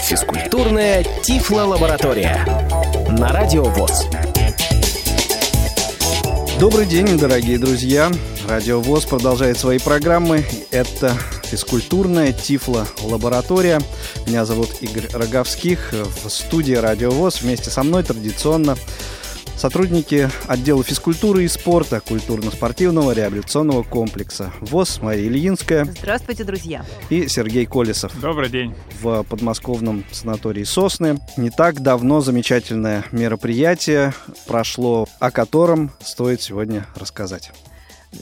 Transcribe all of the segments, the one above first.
Физкультурная Тифло-лаборатория на Радио ВОЗ. Добрый день, дорогие друзья. Радио ВОЗ продолжает свои программы. Это физкультурная Тифло-лаборатория. Меня зовут Игорь Роговских. В студии Радио ВОЗ вместе со мной традиционно Сотрудники отдела физкультуры и спорта культурно-спортивного реабилитационного комплекса ВОЗ Мария Ильинская. Здравствуйте, друзья. И Сергей Колесов. Добрый день. В подмосковном санатории «Сосны». Не так давно замечательное мероприятие прошло, о котором стоит сегодня рассказать.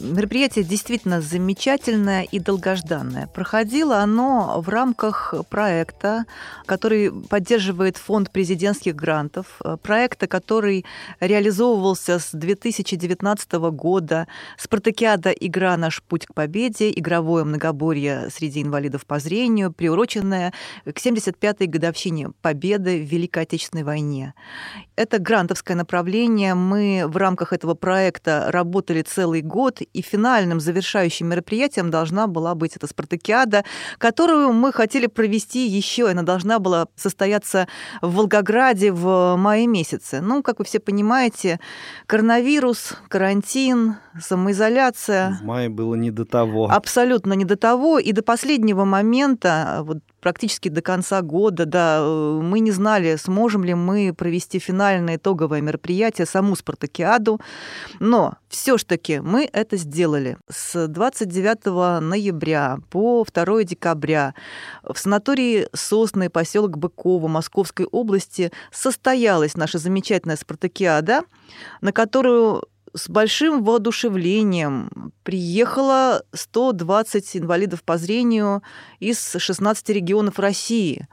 Мероприятие действительно замечательное и долгожданное. Проходило оно в рамках проекта, который поддерживает фонд президентских грантов, проекта, который реализовывался с 2019 года. Спартакиада «Игра. Наш путь к победе», игровое многоборье среди инвалидов по зрению, приуроченное к 75-й годовщине Победы в Великой Отечественной войне. Это грантовское направление. Мы в рамках этого проекта работали целый год и финальным завершающим мероприятием должна была быть эта спартакиада, которую мы хотели провести еще. Она должна была состояться в Волгограде в мае месяце. Ну, как вы все понимаете, коронавирус, карантин, самоизоляция. В мае было не до того. Абсолютно не до того. И до последнего момента, вот практически до конца года, да, э, мы не знали, сможем ли мы провести финальное итоговое мероприятие, саму спартакиаду, но все ж таки мы это сделали. С 29 ноября по 2 декабря в санатории Сосны, поселок Быково Московской области состоялась наша замечательная спартакиада, на которую с большим воодушевлением приехало 120 инвалидов по зрению из 16 регионов России.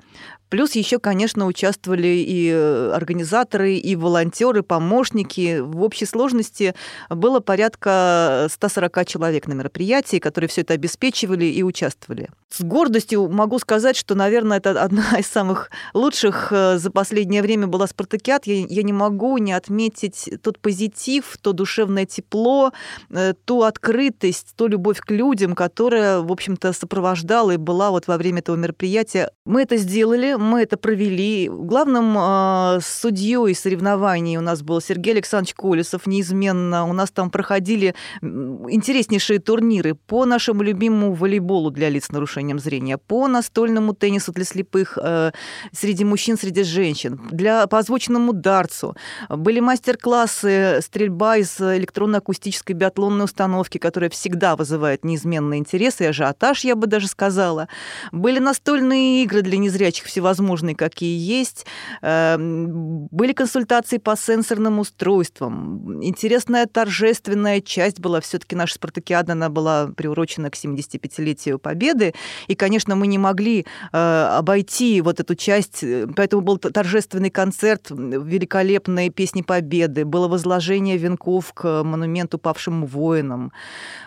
Плюс еще, конечно, участвовали и э, организаторы, и волонтеры, помощники. В общей сложности было порядка 140 человек на мероприятии, которые все это обеспечивали и участвовали. С гордостью могу сказать, что, наверное, это одна из самых лучших э, за последнее время была «Спартакиад». Я, я не могу не отметить тот позитив, то душевное тепло, э, ту открытость, ту любовь к людям, которая, в общем-то, сопровождала и была вот во время этого мероприятия. Мы это сделали, мы это провели. Главным э, судьей соревнований у нас был Сергей Александрович Колесов, неизменно. У нас там проходили интереснейшие турниры по нашему любимому волейболу для лиц с нарушением зрения, по настольному теннису для слепых э, среди мужчин, среди женщин, для, по озвученному дартсу. Были мастер-классы стрельба из электронно-акустической биатлонной установки, которая всегда вызывает неизменный интерес и ажиотаж, я бы даже сказала. Были настольные игры для незрячих всего всевозможные, какие есть. Эм, были консультации по сенсорным устройствам. Интересная торжественная часть была. Все-таки наша спартакиада, она была приурочена к 75-летию Победы. И, конечно, мы не могли э, обойти вот эту часть. Поэтому был торжественный концерт, великолепные песни Победы. Было возложение венков к монументу павшим воинам.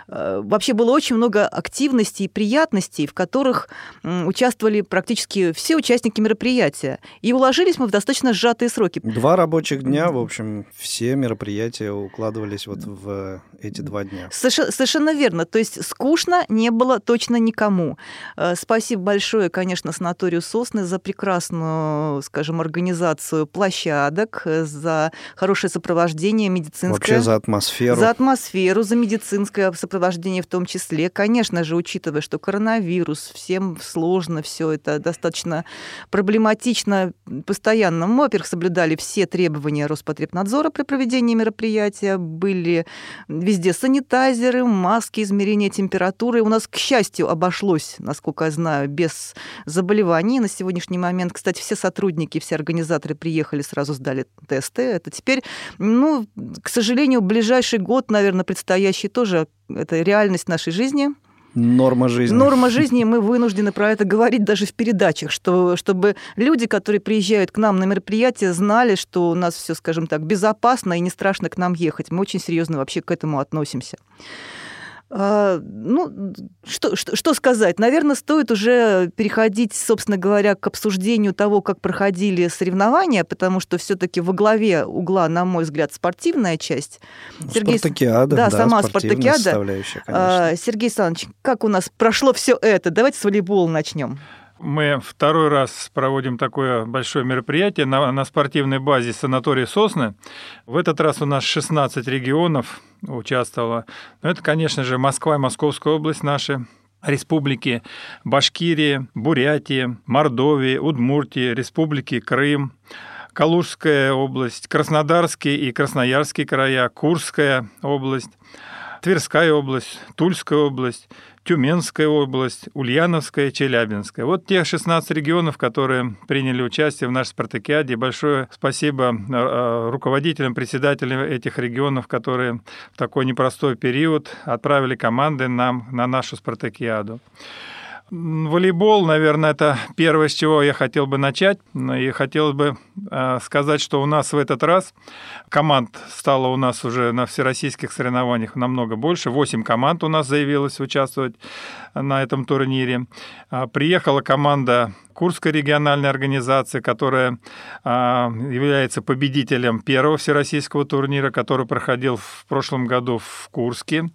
Э, вообще было очень много активностей и приятностей, в которых участвовали практически все участники мероприятия. И уложились мы в достаточно сжатые сроки. Два рабочих дня, в общем, все мероприятия укладывались вот в эти два дня. Совершенно верно. То есть скучно не было точно никому. Э, спасибо большое, конечно, санаторию «Сосны» за прекрасную, скажем, организацию площадок, э, за хорошее сопровождение медицинское. Вообще за атмосферу. За атмосферу, за медицинское сопровождение в том числе. Конечно же, учитывая, что коронавирус, всем сложно все это, достаточно проблематично постоянно. Мы, во-первых, соблюдали все требования Роспотребнадзора при проведении мероприятия, были везде санитайзеры, маски, измерения температуры. У нас, к счастью, обошлось, насколько я знаю, без заболеваний. На сегодняшний момент, кстати, все сотрудники, все организаторы приехали, сразу сдали тесты. Это теперь, ну, к сожалению, ближайший год, наверное, предстоящий тоже, это реальность нашей жизни – Норма жизни. Норма жизни, мы вынуждены про это говорить даже в передачах, что, чтобы люди, которые приезжают к нам на мероприятие, знали, что у нас все, скажем так, безопасно и не страшно к нам ехать. Мы очень серьезно вообще к этому относимся. А, ну, что, что, что сказать? Наверное, стоит уже переходить, собственно говоря, к обсуждению того, как проходили соревнования, потому что все-таки во главе угла, на мой взгляд, спортивная часть. Сергей... Спартакиада, да, да сама спартакиада. А, Сергей Александрович, как у нас прошло все это? Давайте с волейбола начнем. Мы второй раз проводим такое большое мероприятие на, на спортивной базе санатория «Сосны». В этот раз у нас 16 регионов участвовало. Но это, конечно же, Москва и Московская область наши, республики Башкирия, Бурятия, Мордовия, Удмуртия, республики Крым, Калужская область, Краснодарский и Красноярский края, Курская область, Тверская область, Тульская область, Тюменская область, Ульяновская, Челябинская. Вот те 16 регионов, которые приняли участие в нашей спартакиаде. Большое спасибо э, руководителям, председателям этих регионов, которые в такой непростой период отправили команды нам на нашу спартакиаду. Волейбол, наверное, это первое, с чего я хотел бы начать. И хотел бы э, сказать, что у нас в этот раз команд стало у нас уже на всероссийских соревнованиях намного больше. Восемь команд у нас заявилось участвовать на этом турнире. А, приехала команда Курской региональной организации, которая а, является победителем первого всероссийского турнира, который проходил в прошлом году в Курске.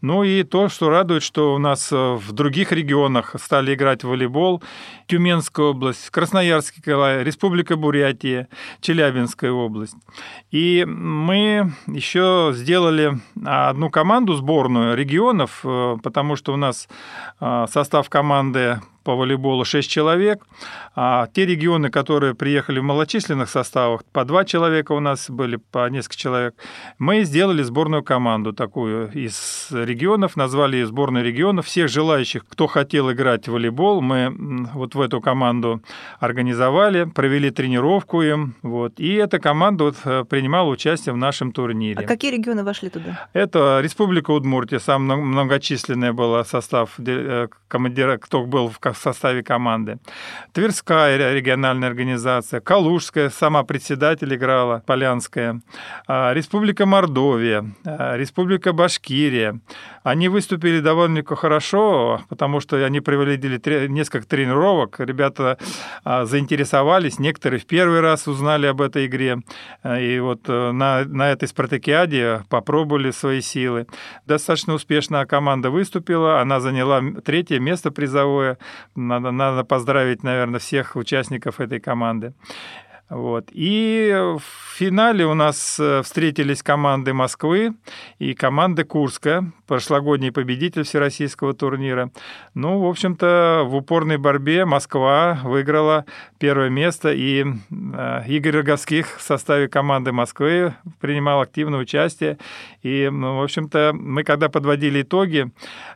Ну и то, что радует, что у нас э, в других регионах стали играть в волейбол. Тюменская область, Красноярский край, Республика Бурятия, Челябинская область. И мы еще сделали одну команду сборную регионов, э, потому что у нас э, состав команды по волейболу 6 человек. А те регионы, которые приехали в малочисленных составах, по 2 человека у нас были, по несколько человек, мы сделали сборную команду такую из регионов, назвали ее сборной регионов. Всех желающих, кто хотел играть в волейбол, мы вот в эту команду организовали, провели тренировку им. Вот, и эта команда вот э, принимала участие в нашем турнире. А какие регионы вошли туда? Это Республика Удмуртия, самый многочисленный был состав э, командира, кто был в в составе команды. Тверская региональная организация, Калужская, сама председатель играла, Полянская, а, Республика Мордовия, а, Республика Башкирия. Они выступили довольно хорошо, потому что они провели несколько тренировок, ребята а, заинтересовались, некоторые в первый раз узнали об этой игре, и вот э, на, на этой спартакиаде попробовали свои силы. Достаточно успешно команда выступила, она заняла третье место призовое, надо, надо поздравить, наверное, всех участников этой команды. Вот. И в финале у нас э, встретились команды Москвы и команды Курска, прошлогодний победитель всероссийского турнира. Ну, в общем-то, в упорной борьбе Москва выиграла первое место, и э, Игорь Роговских в составе команды Москвы принимал активное участие. И, в общем-то, мы когда подводили итоги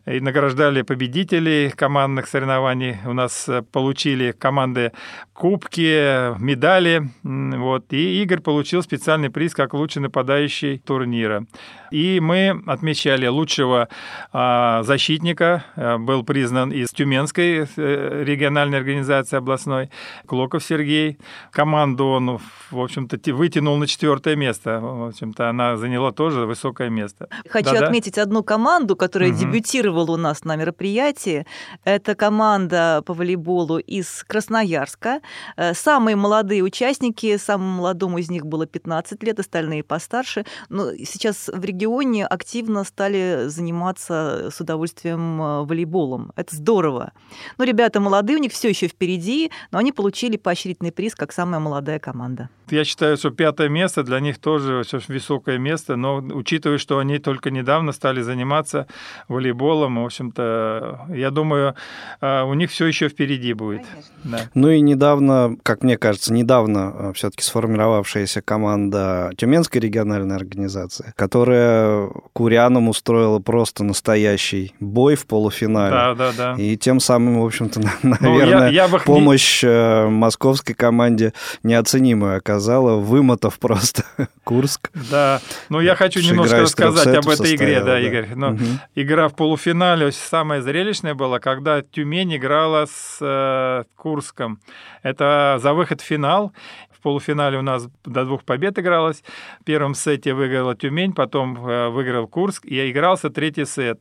и награждали победителей командных соревнований, у нас э, получили команды кубки, медали, вот, и Игорь получил специальный приз как лучший нападающий турнира. И мы отмечали лучшего а, защитника, а, был признан из Тюменской э, региональной организации областной, Клоков Сергей. Команду он, в общем-то, вытянул на четвертое место. В общем-то, она заняла тоже высокое место. Хочу Да-да? отметить одну команду, которая угу. дебютировала у нас на мероприятии. Это команда по волейболу из Красноярска. Э, самые молодые участники, самому молодому из них было 15 лет, остальные постарше. Но сейчас в регионе активно стали заниматься с удовольствием э, волейболом. Это здорово. Ну, ребята молодые, у них все еще впереди, но они получили поощрительный приз как самая молодая команда. Я считаю, что пятое место для них тоже высокое место, но учитывая, что они только недавно стали заниматься волейболом, в общем-то, я думаю, э, у них все еще впереди будет. Да. Ну и недавно, как мне кажется, недавно э, все-таки сформировавшаяся команда Тюменской региональной организации, которая Курянам устроила просто настоящий бой в полуфинале. Да, да, да. И тем самым, в общем-то, наверное, ну, я, я бы... помощь э, московской команде неоценимую оказала, вымотав просто Курск. Да, ну я хочу немножко рассказать об этой игре, да, Игорь. Но угу. Игра в полуфинале самая зрелищная была, когда Тюмень играла с э, Курском. Это за выход в финал в полуфинале у нас до двух побед игралось. В первом сете выиграла Тюмень, потом э, выиграл Курск, и игрался третий сет.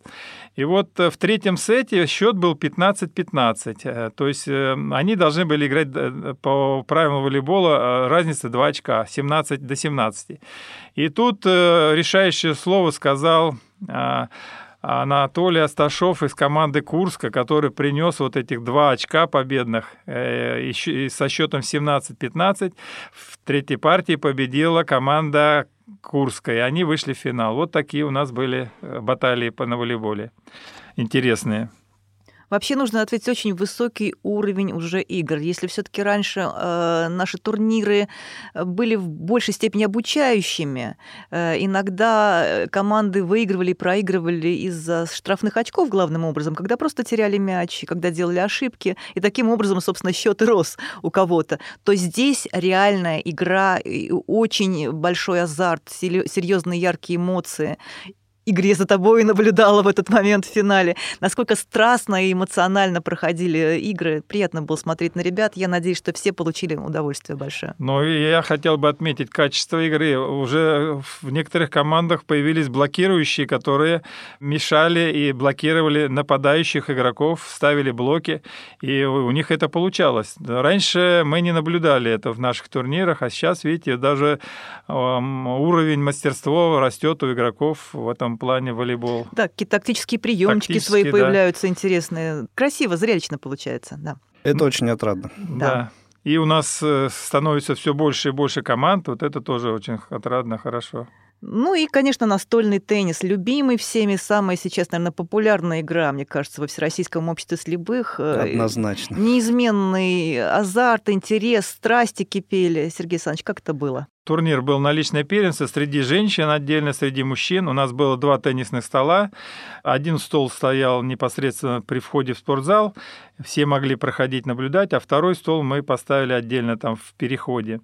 И вот в третьем сете счет был 15-15. То есть они должны были играть по правилам волейбола разница 2 очка, 17 до 17. И тут решающее слово сказал Анатолий Асташов из команды Курска, который принес вот этих два очка победных э, со счетом 17-15. В третьей партии победила команда Курска, и они вышли в финал. Вот такие у нас были э, баталии по на волейболе. Интересные. Вообще нужно ответить очень высокий уровень уже игр. Если все-таки раньше э, наши турниры были в большей степени обучающими, э, иногда э, команды выигрывали и проигрывали из-за штрафных очков главным образом, когда просто теряли мяч, когда делали ошибки, и таким образом, собственно, счет рос у кого-то, то здесь реальная игра, очень большой азарт, серьезные яркие эмоции игре за тобой наблюдала в этот момент в финале. Насколько страстно и эмоционально проходили игры. Приятно было смотреть на ребят. Я надеюсь, что все получили удовольствие большое. Ну, я хотел бы отметить качество игры. Уже в некоторых командах появились блокирующие, которые мешали и блокировали нападающих игроков, ставили блоки, и у них это получалось. Раньше мы не наблюдали это в наших турнирах, а сейчас, видите, даже уровень мастерства растет у игроков в этом плане волейбол. Да, какие тактические приемчики свои да. появляются интересные. Красиво, зрелищно получается, да. Это очень отрадно. Да. да. И у нас э, становится все больше и больше команд. Вот это тоже очень отрадно, хорошо. Ну и, конечно, настольный теннис. Любимый всеми, самая сейчас, наверное, популярная игра, мне кажется, во Всероссийском обществе слепых. Э, Однозначно. Неизменный азарт, интерес, страсти кипели. Сергей Александрович, как это было? Турнир был на личное первенство среди женщин отдельно, среди мужчин. У нас было два теннисных стола. Один стол стоял непосредственно при входе в спортзал. Все могли проходить, наблюдать, а второй стол мы поставили отдельно там в переходе.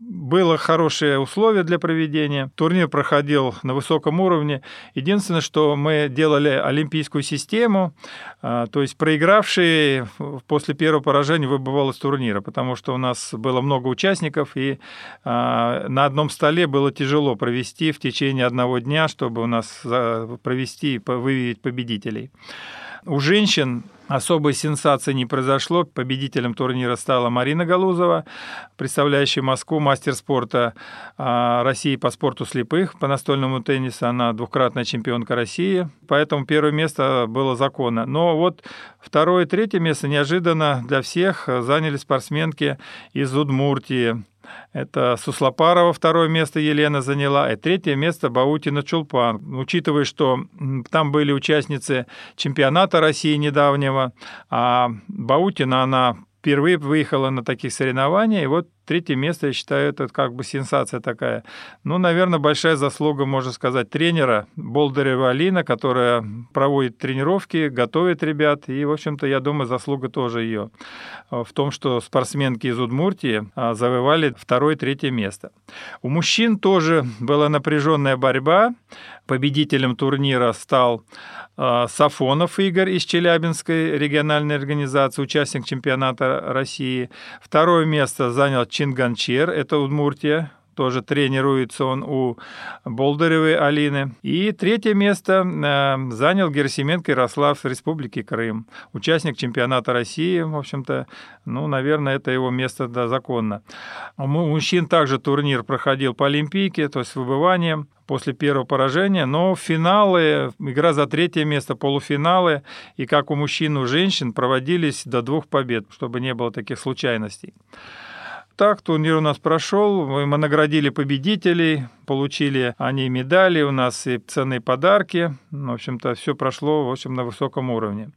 Было хорошие условия для проведения. Турнир проходил на высоком уровне. Единственное, что мы делали олимпийскую систему, а, то есть проигравший после первого поражения выбывал из турнира, потому что у нас было много участников, и а, на одном столе было тяжело провести в течение одного дня, чтобы у нас провести, выявить победителей. У женщин особой сенсации не произошло. Победителем турнира стала Марина Галузова, представляющая Москву, мастер спорта а, России по спорту слепых. По настольному теннису она двукратная чемпионка России, поэтому первое место было законно. Но вот второе и третье место неожиданно для всех заняли спортсменки из Удмуртии. Это Суслопарова второе место Елена заняла, и третье место Баутина Чулпан. Учитывая, что там были участницы чемпионата России недавнего, а Баутина, она впервые выехала на таких соревнованиях, и вот Третье место, я считаю, это как бы сенсация такая. Ну, наверное, большая заслуга, можно сказать, тренера Болдырева Алина, которая проводит тренировки, готовит ребят. И, в общем-то, я думаю, заслуга тоже ее в том, что спортсменки из Удмуртии а, завоевали второе третье место. У мужчин тоже была напряженная борьба. Победителем турнира стал а, Сафонов Игорь из Челябинской региональной организации, участник чемпионата России. Второе место занял Чинганчер, это Удмуртия, тоже тренируется он у Болдыревой Алины. И третье место э, занял Герасименко Ярослав Республики Крым, участник чемпионата России, в общем-то, ну, наверное, это его место да, законно. У мужчин также турнир проходил по Олимпийке, то есть с выбыванием после первого поражения, но финалы, игра за третье место, полуфиналы, и как у мужчин, у женщин проводились до двух побед, чтобы не было таких случайностей. Так, турнир у нас прошел, мы наградили победителей, получили они медали, у нас и ценные подарки. В общем-то, все прошло, в общем, на высоком уровне.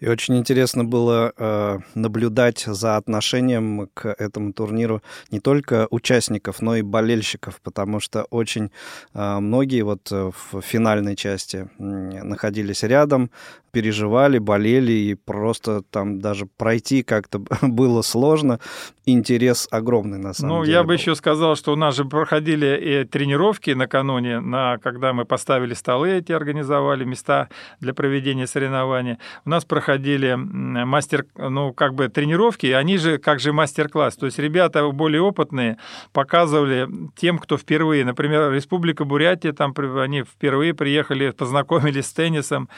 И очень интересно было э, наблюдать за отношением к этому турниру не только участников, но и болельщиков, потому что очень э, многие вот э, в финальной части находились рядом, переживали, болели, и просто там даже пройти как-то было сложно. Интерес огромный, на самом ну, деле. Ну, я бы еще сказал, что у нас же проходили и тренировки накануне, на, когда мы поставили столы эти, организовали места для проведения соревнований. У нас проходили проходили мастер, ну, как бы тренировки, они же как же мастер-класс. То есть ребята более опытные показывали тем, кто впервые, например, Республика Бурятия, там они впервые приехали, познакомились с теннисом,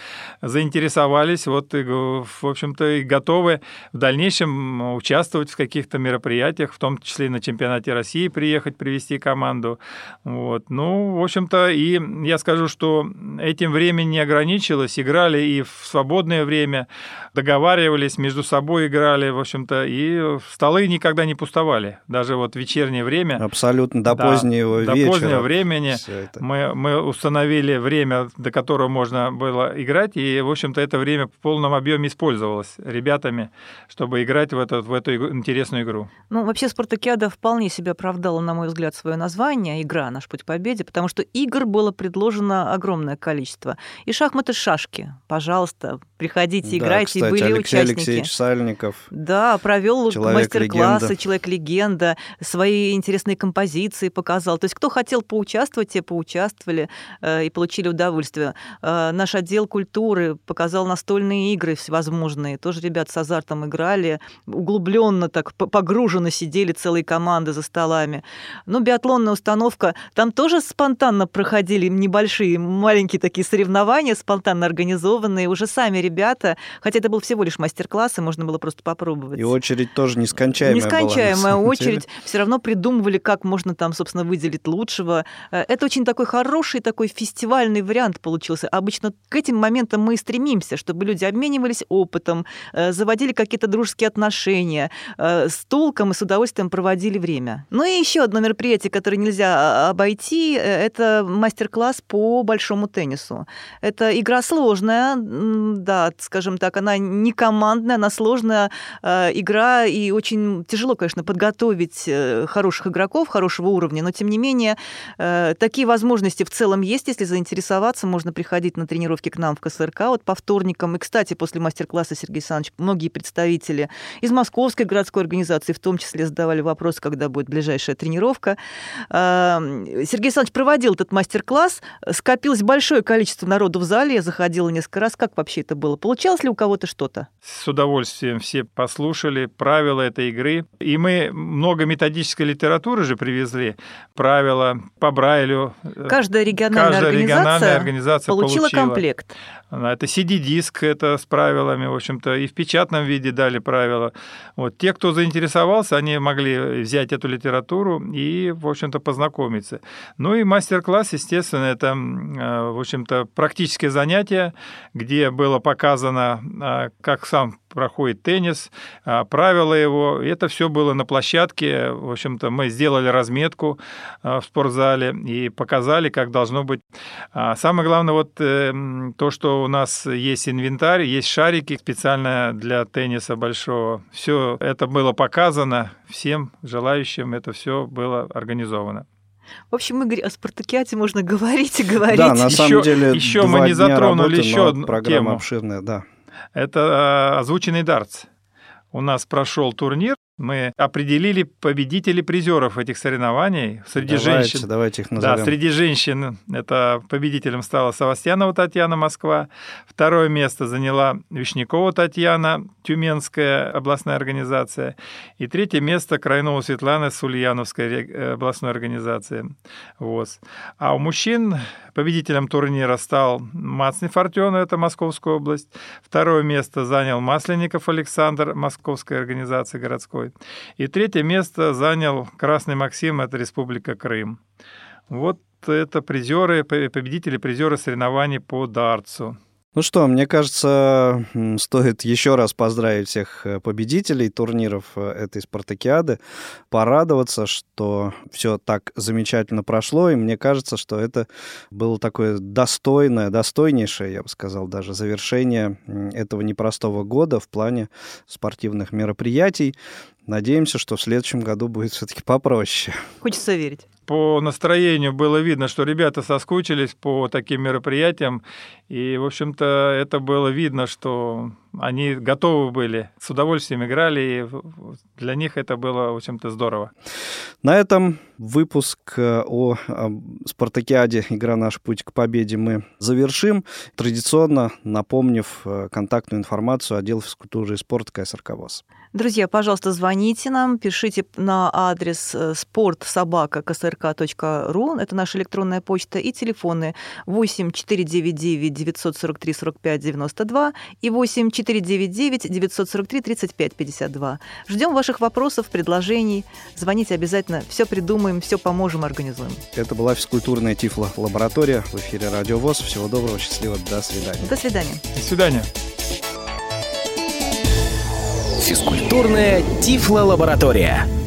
заинтересовались, вот, и, в общем-то, и готовы в дальнейшем участвовать в каких-то мероприятиях, в том числе и на чемпионате России приехать, привести команду. Вот. Ну, в общем-то, и я скажу, что этим времени не ограничилось, играли и в свободное время, договаривались, между собой играли, в общем-то, и столы никогда не пустовали, даже вот вечернее время. Абсолютно, до да, позднего до вечера. До позднего времени мы, мы установили время, до которого можно было играть, и, в общем-то, это время в полном объеме использовалось ребятами, чтобы играть в, этот, в эту интересную игру. Ну, вообще, спартакиада вполне себе оправдала, на мой взгляд, свое название «Игра. Наш путь к победе», потому что игр было предложено огромное количество. И шахматы, шашки. Пожалуйста, приходите, да, играйте. Кстати, были Алексей участники. Алексеевич Сальников. Да, провел мастер-классы, человек-легенда, свои интересные композиции показал. То есть кто хотел поучаствовать, те поучаствовали э, и получили удовольствие. Э, наш отдел культуры показал настольные игры всевозможные. Тоже ребят с азартом играли, углубленно так погруженно сидели целые команды за столами. Ну, биатлонная установка, там тоже спонтанно проходили небольшие, маленькие такие соревнования, спонтанно организованные. Уже сами ребята, хотя это был всего лишь мастер-класс, и можно было просто попробовать. И очередь тоже нескончаемая Нескончаемая была, очередь. Все равно придумывали, как можно там, собственно, выделить лучшего. Э, это очень такой хороший такой фестивальный вариант получился. Обычно к этим моментам мы и стремимся, чтобы люди обменивались опытом, э, заводили какие-то дружеские отношения, э, с толком и с удовольствием проводили время. Ну и еще одно мероприятие, которое нельзя а, обойти, это мастер-класс по большому теннису. Это игра сложная, да, скажем так, она не командная, она сложная э, игра, и очень тяжело, конечно, подготовить э, хороших игроков, хорошего уровня, но тем не менее э, такие возможности в целом есть, если заинтересоваться, можно приходить на тренировки к нам в КСРК вот по вторникам. И, кстати, после мастер-класса Сергей Александрович, многие представители из Московской городской организации в том числе задавали вопрос, когда будет ближайшая тренировка. Э, Сергей Александрович проводил этот мастер-класс, скопилось большое количество народу в зале, я заходила несколько раз. Как вообще это было? Получалось ли у кого-то что-то? С удовольствием все послушали правила этой игры. И мы много методической литературы же привезли. Правила по Брайлю. Каждая региональная, Каждая организация, региональная организация получила, получила комплект. Это CD-диск, это с правилами, в общем-то, и в печатном виде дали правила. Вот. Те, кто заинтересовался, они могли взять эту литературу и, в общем-то, познакомиться. Ну и мастер-класс, естественно, это, э, в общем-то, практическое занятие, где было показано, э, как сам проходит теннис, а, правила его. Это все было на площадке. В общем-то, мы сделали разметку в спортзале и показали, как должно быть. А, самое главное, вот э, то, что у нас есть инвентарь, есть шарики специально для тенниса большого. Все это было показано всем желающим, это все было организовано. В общем, Игорь, о спартакиате можно говорить и говорить. Да, на самом еще, деле, еще мы не затронули работы, еще одну программа тему. обширная, да. Это озвученный дартс. У нас прошел турнир мы определили победителей призеров этих соревнований среди давайте, женщин. Давайте их назовем. Да, среди женщин это победителем стала Савастьянова Татьяна, Москва. Второе место заняла Вишнякова Татьяна, Тюменская областная организация. И третье место Крайнова Светлана с Ульяновской э, областной организации ВОЗ. А у мужчин победителем турнира стал Мацни Фортен, это Московская область. Второе место занял Масленников Александр, Московская организация городской И третье место занял Красный Максим, это Республика Крым. Вот это призеры, победители, призеры соревнований по дартсу. Ну что, мне кажется, стоит еще раз поздравить всех э, победителей турниров э, этой спартакиады, порадоваться, что все так замечательно прошло, и мне кажется, что это было такое достойное, достойнейшее, я бы сказал, даже завершение этого непростого года в плане спортивных мероприятий. Надеемся, что в следующем году будет все-таки попроще. Хочется верить. По настроению было видно, что ребята соскучились по таким мероприятиям. И, в общем-то, это было видно, что они готовы были, с удовольствием играли, и для них это было, в общем-то, здорово. На этом выпуск э, о спартакиаде «Игра наш путь к победе» мы завершим, традиционно напомнив э, контактную информацию отдела физкультуры и спорта КСРК ВОЗ. Друзья, пожалуйста, звоните нам, пишите на адрес спортсобака.ксрк.ру, это наша электронная почта, и телефоны 8 499 943 45 92 и 8 499 943 35 52. Ждем ваших вопросов, предложений. Звоните обязательно, все придумаем, все поможем, организуем. Это была физкультурная Тифло-лаборатория в эфире Радио ВОЗ. Всего доброго, счастливо, до свидания. До свидания. До свидания. Физкультурная Тифло-лаборатория.